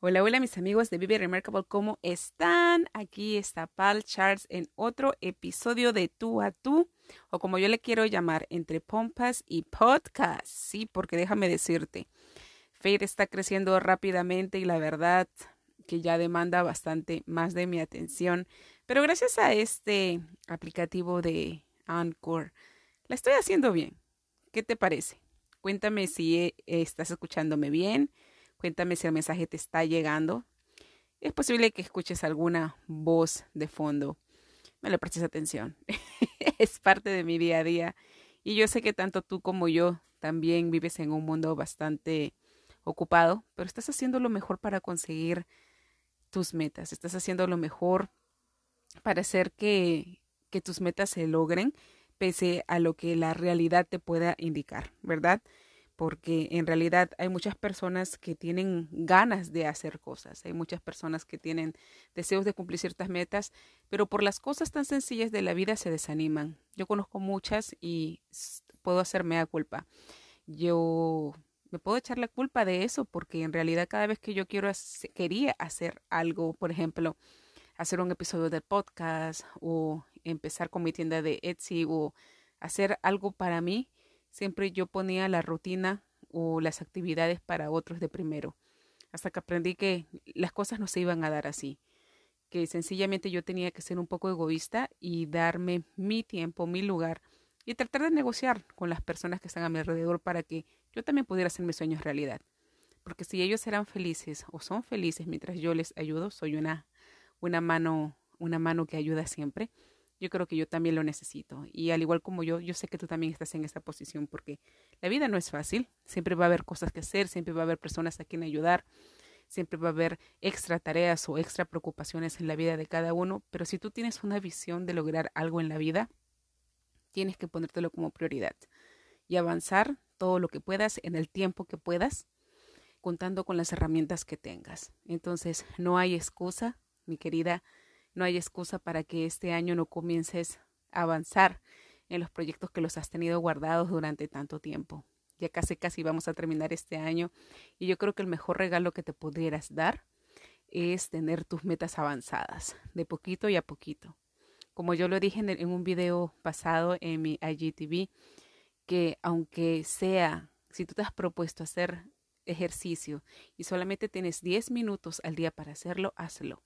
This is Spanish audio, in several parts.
Hola, hola mis amigos de Vive Remarkable, ¿cómo están? Aquí está Pal Charles en otro episodio de Tú a Tú, o como yo le quiero llamar, entre pompas y podcast, sí, porque déjame decirte, Fade está creciendo rápidamente y la verdad que ya demanda bastante más de mi atención, pero gracias a este aplicativo de Anchor, la estoy haciendo bien. ¿Qué te parece? Cuéntame si eh, estás escuchándome bien Cuéntame si el mensaje te está llegando. Es posible que escuches alguna voz de fondo. No le prestes atención. es parte de mi día a día. Y yo sé que tanto tú como yo también vives en un mundo bastante ocupado, pero estás haciendo lo mejor para conseguir tus metas. Estás haciendo lo mejor para hacer que, que tus metas se logren pese a lo que la realidad te pueda indicar, ¿verdad? Porque en realidad hay muchas personas que tienen ganas de hacer cosas, hay muchas personas que tienen deseos de cumplir ciertas metas, pero por las cosas tan sencillas de la vida se desaniman. Yo conozco muchas y puedo hacerme a culpa. Yo me puedo echar la culpa de eso porque en realidad cada vez que yo quiero quería hacer algo, por ejemplo, hacer un episodio de podcast o empezar con mi tienda de Etsy o hacer algo para mí, Siempre yo ponía la rutina o las actividades para otros de primero, hasta que aprendí que las cosas no se iban a dar así, que sencillamente yo tenía que ser un poco egoísta y darme mi tiempo, mi lugar y tratar de negociar con las personas que están a mi alrededor para que yo también pudiera hacer mis sueños realidad. Porque si ellos eran felices o son felices mientras yo les ayudo, soy una, una mano, una mano que ayuda siempre yo creo que yo también lo necesito. Y al igual como yo, yo sé que tú también estás en esa posición porque la vida no es fácil. Siempre va a haber cosas que hacer, siempre va a haber personas a quien ayudar, siempre va a haber extra tareas o extra preocupaciones en la vida de cada uno. Pero si tú tienes una visión de lograr algo en la vida, tienes que ponértelo como prioridad y avanzar todo lo que puedas en el tiempo que puedas, contando con las herramientas que tengas. Entonces, no hay excusa, mi querida no hay excusa para que este año no comiences a avanzar en los proyectos que los has tenido guardados durante tanto tiempo. Ya casi casi vamos a terminar este año y yo creo que el mejor regalo que te pudieras dar es tener tus metas avanzadas, de poquito y a poquito. Como yo lo dije en, un video pasado en mi IGTV, que aunque sea, si tú te has propuesto hacer ejercicio y solamente tienes 10 minutos al día para hacerlo, hazlo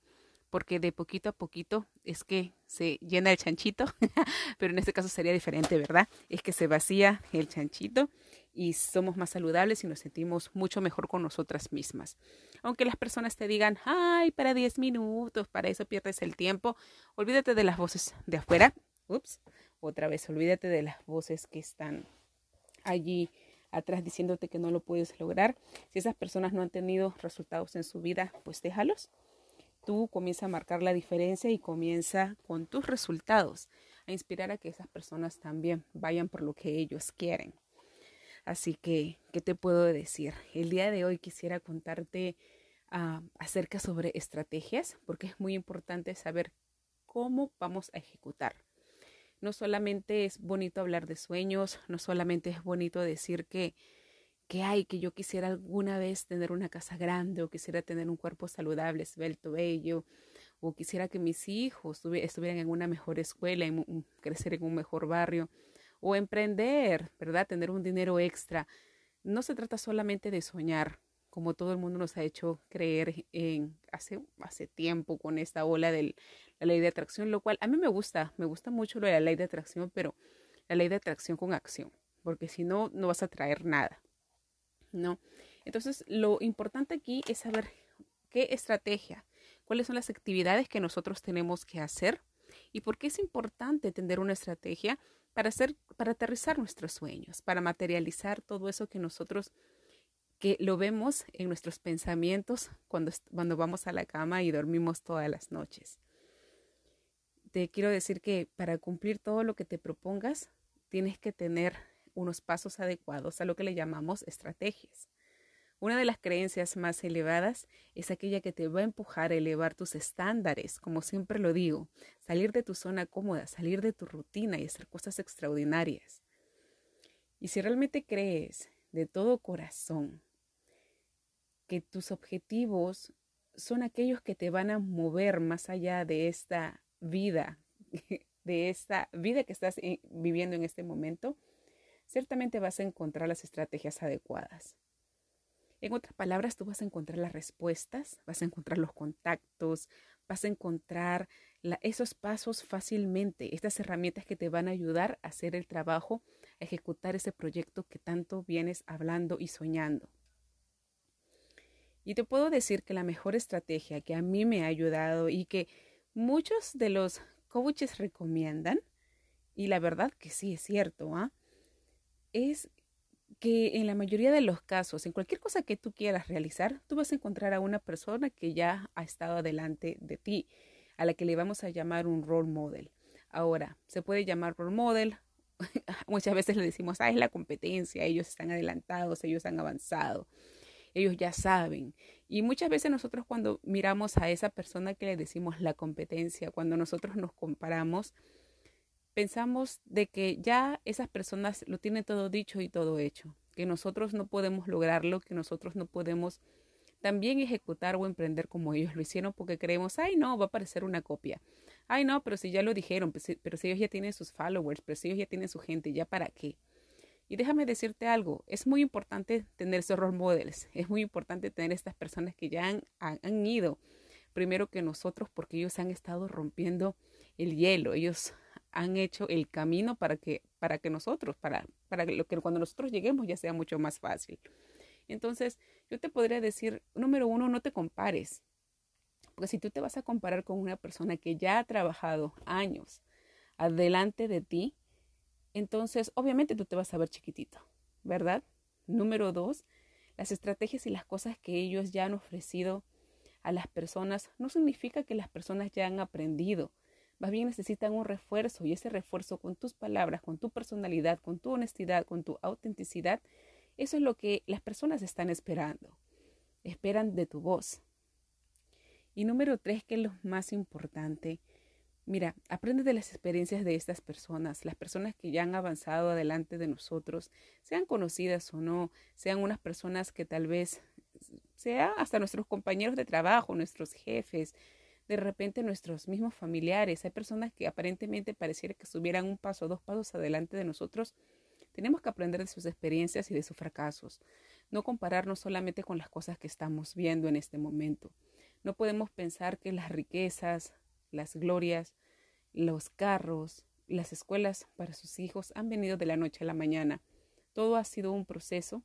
porque de poquito a poquito es que se llena el chanchito, pero en este caso sería diferente, ¿verdad? Es que se vacía el chanchito y somos más saludables y nos sentimos mucho mejor con nosotras mismas. Aunque las personas te digan, ay, para 10 minutos, para eso pierdes el tiempo, olvídate de las voces de afuera. Ups, otra vez, olvídate de las voces que están allí atrás diciéndote que no lo puedes lograr. Si esas personas no han tenido resultados en su vida, pues déjalos tú comienza a marcar la diferencia y comienza con tus resultados a inspirar a que esas personas también vayan por lo que ellos quieren. Así que, ¿qué te puedo decir? El día de hoy quisiera contarte uh, acerca sobre estrategias, porque es muy importante saber cómo vamos a ejecutar. No solamente es bonito hablar de sueños, no solamente es bonito decir que que hay, que yo quisiera alguna vez tener una casa grande o quisiera tener un cuerpo saludable, esbelto, bello, o quisiera que mis hijos estuvieran en una mejor escuela, crecer en un mejor barrio, o emprender, ¿verdad? Tener un dinero extra. No se trata solamente de soñar, como todo el mundo nos ha hecho creer en hace, hace tiempo con esta ola de la ley de atracción, lo cual a mí me gusta, me gusta mucho lo de la ley de atracción, pero la ley de atracción con acción, porque si no, no vas a traer nada. ¿No? Entonces, lo importante aquí es saber qué estrategia, cuáles son las actividades que nosotros tenemos que hacer y por qué es importante tener una estrategia para hacer, para aterrizar nuestros sueños, para materializar todo eso que nosotros que lo vemos en nuestros pensamientos cuando, cuando vamos a la cama y dormimos todas las noches. Te quiero decir que para cumplir todo lo que te propongas, tienes que tener unos pasos adecuados a lo que le llamamos estrategias. Una de las creencias más elevadas es aquella que te va a empujar a elevar tus estándares, como siempre lo digo, salir de tu zona cómoda, salir de tu rutina y hacer cosas extraordinarias. Y si realmente crees de todo corazón que tus objetivos son aquellos que te van a mover más allá de esta vida, de esta vida que estás eh, viviendo en este momento, ciertamente vas a encontrar las estrategias adecuadas. En otras palabras, tú vas a encontrar las respuestas, vas a encontrar los contactos, vas a encontrar esos pasos fácilmente, estas herramientas que te van a ayudar a hacer el trabajo, a ejecutar ese proyecto que tanto vienes hablando y soñando. Y te puedo decir que la mejor estrategia que a mí me ha ayudado y que muchos de los coaches recomiendan, y la verdad que sí es cierto, ¿ah? Es que en la mayoría de los casos, en cualquier cosa que tú quieras realizar, tú vas a encontrar a una persona que ya ha estado adelante de ti, a la que le vamos a llamar un role model. Ahora, se puede llamar role model, muchas veces le decimos, ah, es la competencia, ellos están adelantados, ellos han avanzado, ellos ya saben. Y muchas veces nosotros cuando miramos a esa persona que le decimos la competencia, cuando nosotros nos comparamos, pensamos de que ya esas personas lo tienen todo dicho y todo hecho, que nosotros no podemos lograrlo, que nosotros no podemos también ejecutar o emprender como ellos lo hicieron porque creemos, ay no, va a parecer una copia. Ay no, pero si ya lo dijeron, pues pero si ellos ya tienen sus followers, pero si ellos ya tienen su gente, ¿ya para qué? Y déjame decirte algo, es muy importante tener esos role models, es muy importante tener estas personas que ya han, han ido primero que nosotros porque ellos han estado rompiendo el hielo, ellos han hecho el camino para que, para que nosotros, para, para lo que cuando nosotros lleguemos ya sea mucho más fácil. Entonces, yo te podría decir, número uno, no te compares. Porque si tú te vas a comparar con una persona que ya ha trabajado años adelante de ti, entonces obviamente tú te vas a ver chiquitito, ¿verdad? Número dos, las estrategias y las cosas que ellos ya han ofrecido a las personas no significa que las personas ya han aprendido más bien necesitan un refuerzo y ese refuerzo con tus palabras, con tu personalidad, con tu honestidad, con tu autenticidad, eso es lo que las personas están esperando. Esperan de tu voz. Y número tres, que es lo más importante, mira, aprende de las experiencias de estas personas, las personas que ya han avanzado adelante de nosotros, sean conocidas o no, sean unas personas que tal vez sea hasta nuestros compañeros de trabajo, nuestros jefes, de repente nuestros mismos familiares, hay personas que aparentemente pareciera que estuvieran un paso o dos pasos adelante de nosotros, tenemos que aprender de sus experiencias y de sus fracasos, no compararnos solamente con las cosas que estamos viendo en este momento. No podemos pensar que las riquezas, las glorias, los carros, las escuelas para sus hijos han venido de la noche a la mañana. Todo ha sido un proceso.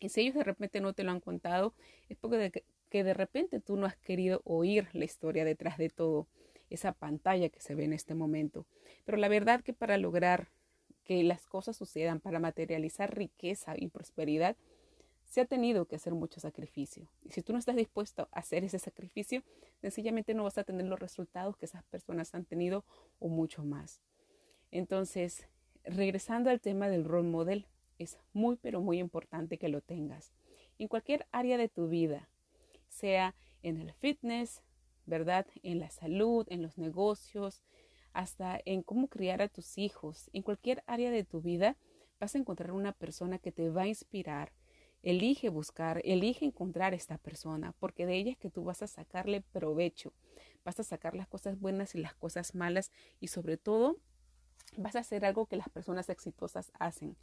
Y si ellos de repente no te lo han contado, es porque de, que de repente tú no has querido oír la historia detrás de todo, esa pantalla que se ve en este momento. Pero la verdad que para lograr que las cosas sucedan, para materializar riqueza y prosperidad, se ha tenido que hacer mucho sacrificio. Y si tú no estás dispuesto a hacer ese sacrificio, sencillamente no vas a tener los resultados que esas personas han tenido o mucho más. Entonces, regresando al tema del role model, es muy, pero muy importante que lo tengas. En cualquier área de tu vida, sea en el fitness, ¿verdad? En la salud, en los negocios, hasta en cómo criar a tus hijos. En cualquier área de tu vida vas a encontrar una persona que te va a inspirar. Elige buscar, elige encontrar a esta persona, porque de ella es que tú vas a sacarle provecho. Vas a sacar las cosas buenas y las cosas malas y sobre todo vas a hacer algo que las personas exitosas hacen,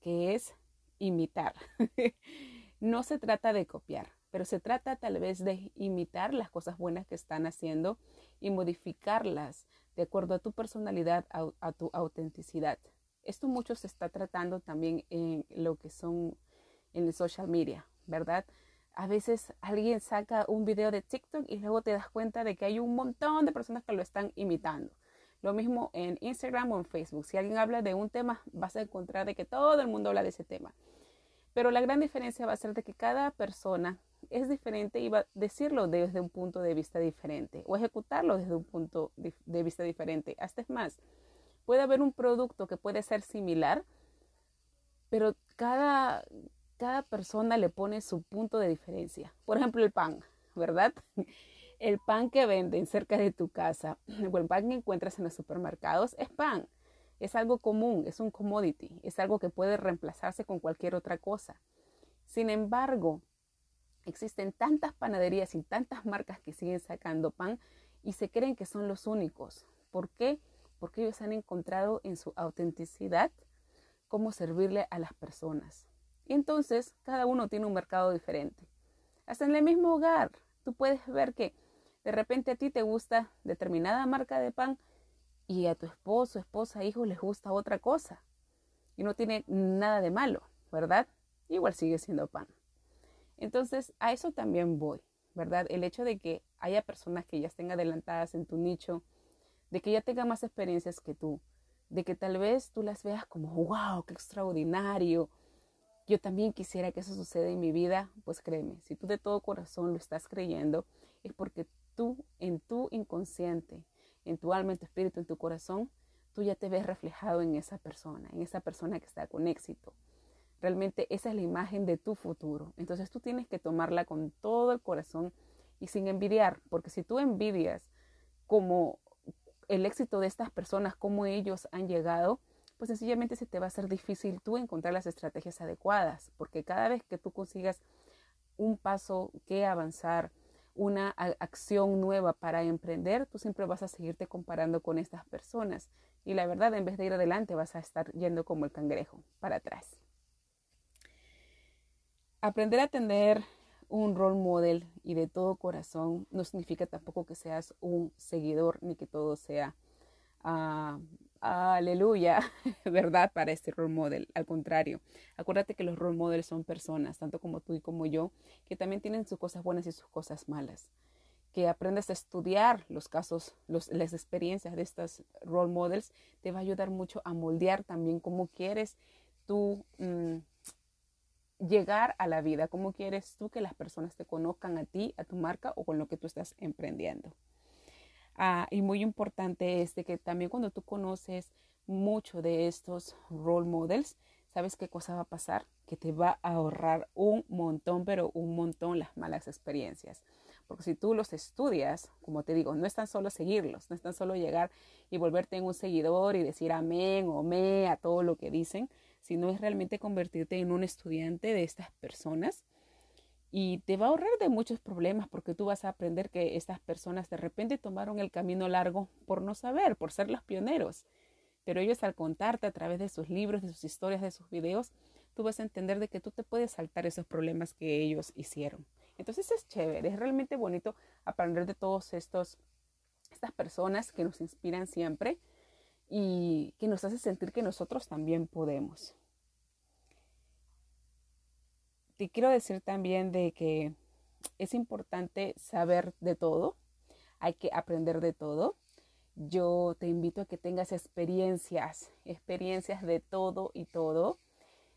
que es imitar. no se trata de copiar, pero se trata tal vez de imitar las cosas buenas que están haciendo y modificarlas de acuerdo a tu personalidad, a, tu autenticidad. Esto mucho se está tratando también en lo que son en el social media, ¿verdad? A veces alguien saca un video de TikTok y luego te das cuenta de que hay un montón de personas que lo están imitando. Lo mismo en Instagram o en Facebook. Si alguien habla de un tema, vas a encontrar de que todo el mundo habla de ese tema. Pero la gran diferencia va a ser de que cada persona es diferente y va a decirlo desde un punto de vista diferente o ejecutarlo desde un punto de vista diferente. Hasta es más, puede haber un producto que puede ser similar, pero cada, cada persona le pone su punto de diferencia. Por ejemplo, el pan, ¿verdad? El pan que venden cerca de tu casa o el pan que encuentras en los supermercados es pan. Es algo común, es un commodity, es algo que puede reemplazarse con cualquier otra cosa. Sin embargo, Existen tantas panaderías y tantas marcas que siguen sacando pan y se creen que son los únicos. ¿Por qué? Porque ellos han encontrado en su autenticidad cómo servirle a las personas. Y entonces cada uno tiene un mercado diferente. Hasta en el mismo hogar, tú puedes ver que de repente a ti te gusta determinada marca de pan y a tu esposo, esposa, hijo les gusta otra cosa. Y no tiene nada de malo, ¿verdad? Igual sigue siendo pan. Entonces, a eso también voy, ¿verdad? El hecho de que haya personas que ya estén adelantadas en tu nicho, de que ya tengan más experiencias que tú, de que tal vez tú las veas como, wow, qué extraordinario. Yo también quisiera que eso suceda en mi vida, pues créeme, si tú de todo corazón lo estás creyendo, es porque tú en tu inconsciente, en tu alma, en tu espíritu, en tu corazón, tú ya te ves reflejado en esa persona, en esa persona que está con éxito. Realmente esa es la imagen de tu futuro. Entonces tú tienes que tomarla con todo el corazón y sin envidiar, porque si tú envidias como el éxito de estas personas, cómo ellos han llegado, pues sencillamente se te va a hacer difícil tú encontrar las estrategias adecuadas, porque cada vez que tú consigas un paso que avanzar, una acción nueva para emprender, tú siempre vas a seguirte comparando con estas personas. Y la verdad, en vez de ir adelante, vas a estar yendo como el cangrejo, para atrás. Aprender a tener un role model y de todo corazón no significa tampoco que seas un seguidor ni que todo sea uh, aleluya, ¿verdad? Para este role model. Al contrario, acuérdate que los role models son personas, tanto como tú y como yo, que también tienen sus cosas buenas y sus cosas malas. Que aprendas a estudiar los casos, las experiencias de estos role models, te va a ayudar mucho a moldear también cómo quieres tú. Mm, llegar a la vida? ¿Cómo quieres tú que las personas te conozcan a ti, a tu marca o con lo que tú estás emprendiendo? Ah, y muy importante es de que también cuando tú conoces mucho de estos role models, ¿sabes qué cosa va a pasar? Que te va a ahorrar un montón, pero un montón las malas experiencias. Porque si tú los estudias, como te digo, no es tan solo seguirlos, no es tan solo llegar y volverte en un seguidor y decir amén o me a todo lo que dicen, sino es realmente convertirte en un estudiante de estas personas y te va a ahorrar de muchos problemas porque tú vas a aprender que estas personas de repente tomaron el camino largo por no saber, por ser los pioneros. Pero ellos al contarte a través de sus libros, de sus historias, de sus videos, tú vas a entender de que tú te puedes saltar esos problemas que ellos hicieron. Entonces es chévere, es realmente bonito aprender de todos estos estas personas que nos inspiran siempre y que nos hace sentir que nosotros también podemos. Te quiero decir también de que es importante saber de todo, hay que aprender de todo. Yo te invito a que tengas experiencias, experiencias de todo y todo,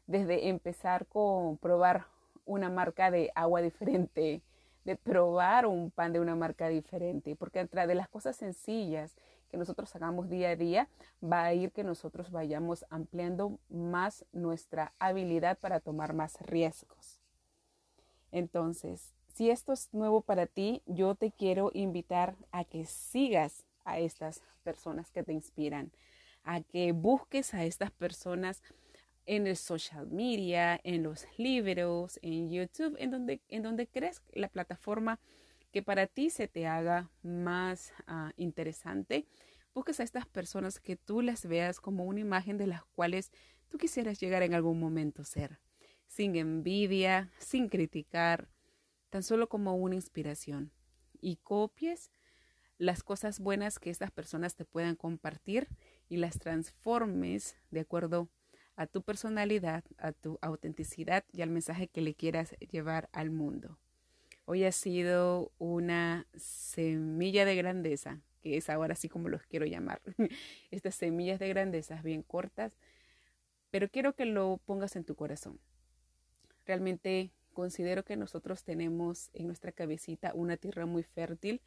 desde empezar con probar una marca de agua diferente, de probar un pan de una marca diferente, porque entre de las cosas sencillas que nosotros hagamos día a día, va a ir que nosotros vayamos ampliando más nuestra habilidad para tomar más riesgos. Entonces, si esto es nuevo para ti, yo te quiero invitar a que sigas a estas personas que te inspiran, a que busques a estas personas en el social media, en los libros, en YouTube, en donde, en donde crees la plataforma que para ti se te haga más uh, interesante. Busques a estas personas que tú las veas como una imagen de las cuales tú quisieras llegar en algún momento ser, sin envidia, sin criticar, tan solo como una inspiración. Y copies las cosas buenas que estas personas te puedan compartir y las transformes de acuerdo a tu personalidad, a tu autenticidad y al mensaje que le quieras llevar al mundo. Hoy ha sido una semilla de grandeza, que es ahora así como los quiero llamar. Estas semillas de grandeza bien cortas, pero quiero que lo pongas en tu corazón. Realmente considero que nosotros tenemos en nuestra cabecita una tierra muy fértil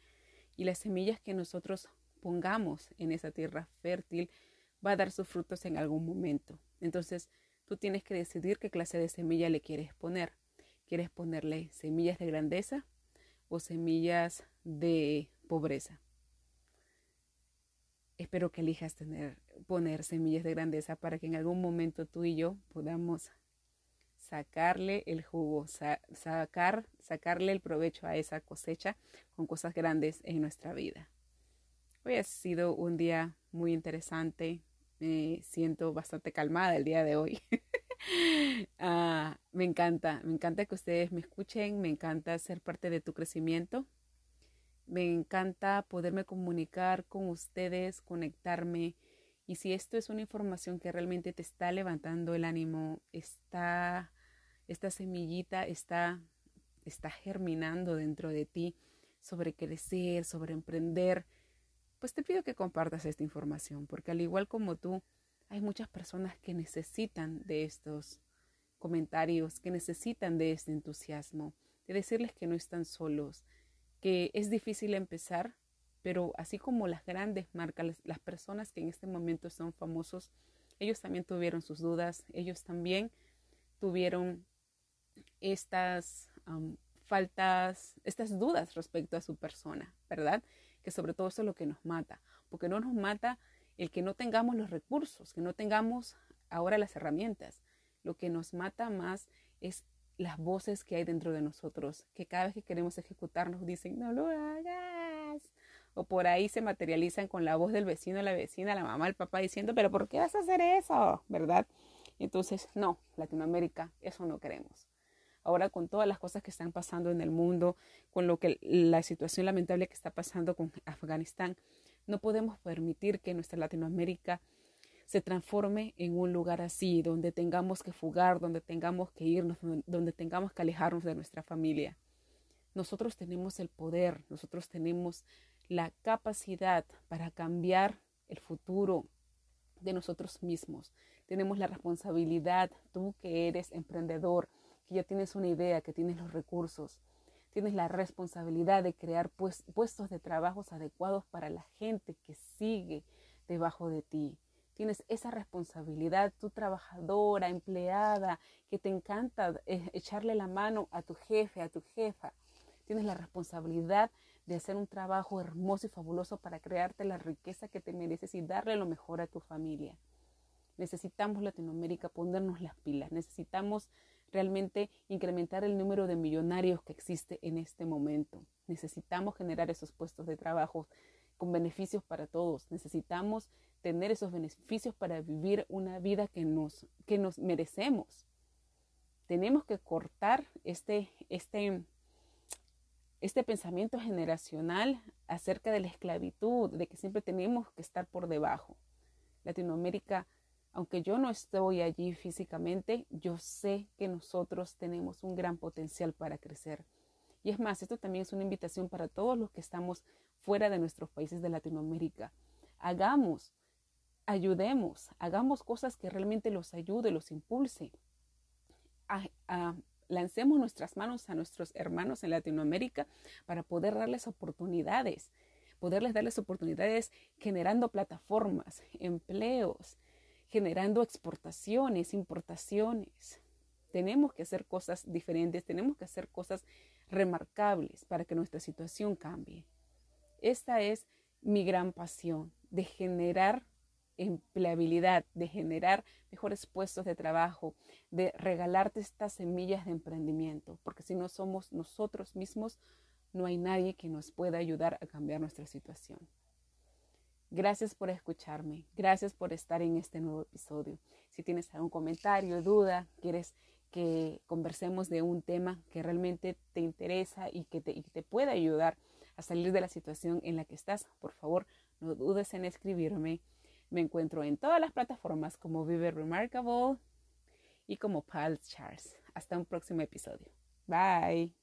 y las semillas que nosotros pongamos en esa tierra fértil va a dar sus frutos en algún momento. Entonces, tú tienes que decidir qué clase de semilla le quieres poner. ¿Quieres ponerle semillas de grandeza o semillas de pobreza? Espero que elijas tener, poner semillas de grandeza para que en algún momento tú y yo podamos sacarle el jugo, sacar, sacarle el provecho a esa cosecha con cosas grandes en nuestra vida. Hoy ha sido un día muy interesante. Me siento bastante calmada el día de hoy. Ah, me encanta, me encanta que ustedes me escuchen, me encanta ser parte de tu crecimiento. Me encanta poderme comunicar con ustedes, conectarme. Y si esto es una información que realmente te está levantando el ánimo, está, esta semillita está, está germinando dentro de ti sobre crecer, sobre emprender, pues te pido que compartas esta información, porque al igual como tú, hay muchas personas que necesitan de estos comentarios, que necesitan de este entusiasmo, de decirles que no están solos, que es difícil empezar, pero así como las grandes marcas, las personas que en este momento son famosos, ellos también tuvieron sus dudas, ellos también tuvieron estas faltas, estas dudas respecto a su persona, ¿verdad? que sobre todo eso es lo que nos mata, porque no nos mata el que no tengamos los recursos, que no tengamos ahora las herramientas. Lo que nos mata más es las voces que hay dentro de nosotros, que cada vez que queremos ejecutar nos dicen, no lo hagas. O por ahí se materializan con la voz del vecino, la vecina, la mamá, el papá diciendo, pero ¿por qué vas a hacer eso? ¿Verdad? Entonces, no, Latinoamérica, eso no queremos ahora con todas las cosas que están pasando en el mundo, con lo que la situación lamentable que está pasando con Afganistán, no podemos permitir que nuestra Latinoamérica se transforme en un lugar así, donde tengamos que fugar, donde tengamos que irnos, donde tengamos que alejarnos de nuestra familia. Nosotros tenemos el poder, nosotros tenemos la capacidad para cambiar el futuro de nosotros mismos. Tenemos la responsabilidad, tú que eres emprendedor, que ya tienes una idea, que tienes los recursos, tienes la responsabilidad de crear pues, puestos de trabajos adecuados para la gente que sigue debajo de ti. Tienes esa responsabilidad, tu trabajadora, empleada, que te encanta eh, echarle la mano a tu jefe, a tu jefa. Tienes la responsabilidad de hacer un trabajo hermoso y fabuloso para crearte la riqueza que te mereces y darle lo mejor a tu familia. Necesitamos Latinoamérica ponernos las pilas, necesitamos realmente incrementar el número de millonarios que existe en este momento. Necesitamos generar esos puestos de trabajo con beneficios para todos. Necesitamos tener esos beneficios para vivir una vida que nos, que nos merecemos. Tenemos que cortar este, este, este pensamiento generacional acerca de la esclavitud, de que siempre tenemos que estar por debajo. Latinoamérica aunque yo no estoy allí físicamente, yo sé que nosotros tenemos un gran potencial para crecer. Y es más, esto también es una invitación para todos los que estamos fuera de nuestros países de Latinoamérica. Hagamos, ayudemos, hagamos cosas que realmente los ayude, los impulse. lancemos nuestras manos a nuestros hermanos en Latinoamérica para poder darles oportunidades, poderles darles oportunidades generando plataformas, empleos, generando exportaciones, importaciones. Tenemos que hacer cosas diferentes, tenemos que hacer cosas remarcables para que nuestra situación cambie. Esta es mi gran pasión, de generar empleabilidad, de generar mejores puestos de trabajo, de regalarte estas semillas de emprendimiento, porque si no somos nosotros mismos, no hay nadie que nos pueda ayudar a cambiar nuestra situación. Gracias por escucharme, gracias por estar en este nuevo episodio. Si tienes algún comentario, duda, quieres que conversemos de un tema que realmente te interesa y que te, pueda ayudar a salir de la situación en la que estás, por favor, no dudes en escribirme. Me encuentro en todas las plataformas como Vive Remarkable y como Pal Charles. Hasta un próximo episodio. Bye.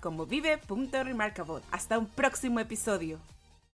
como vive.remarkable. Hasta un próximo episodio.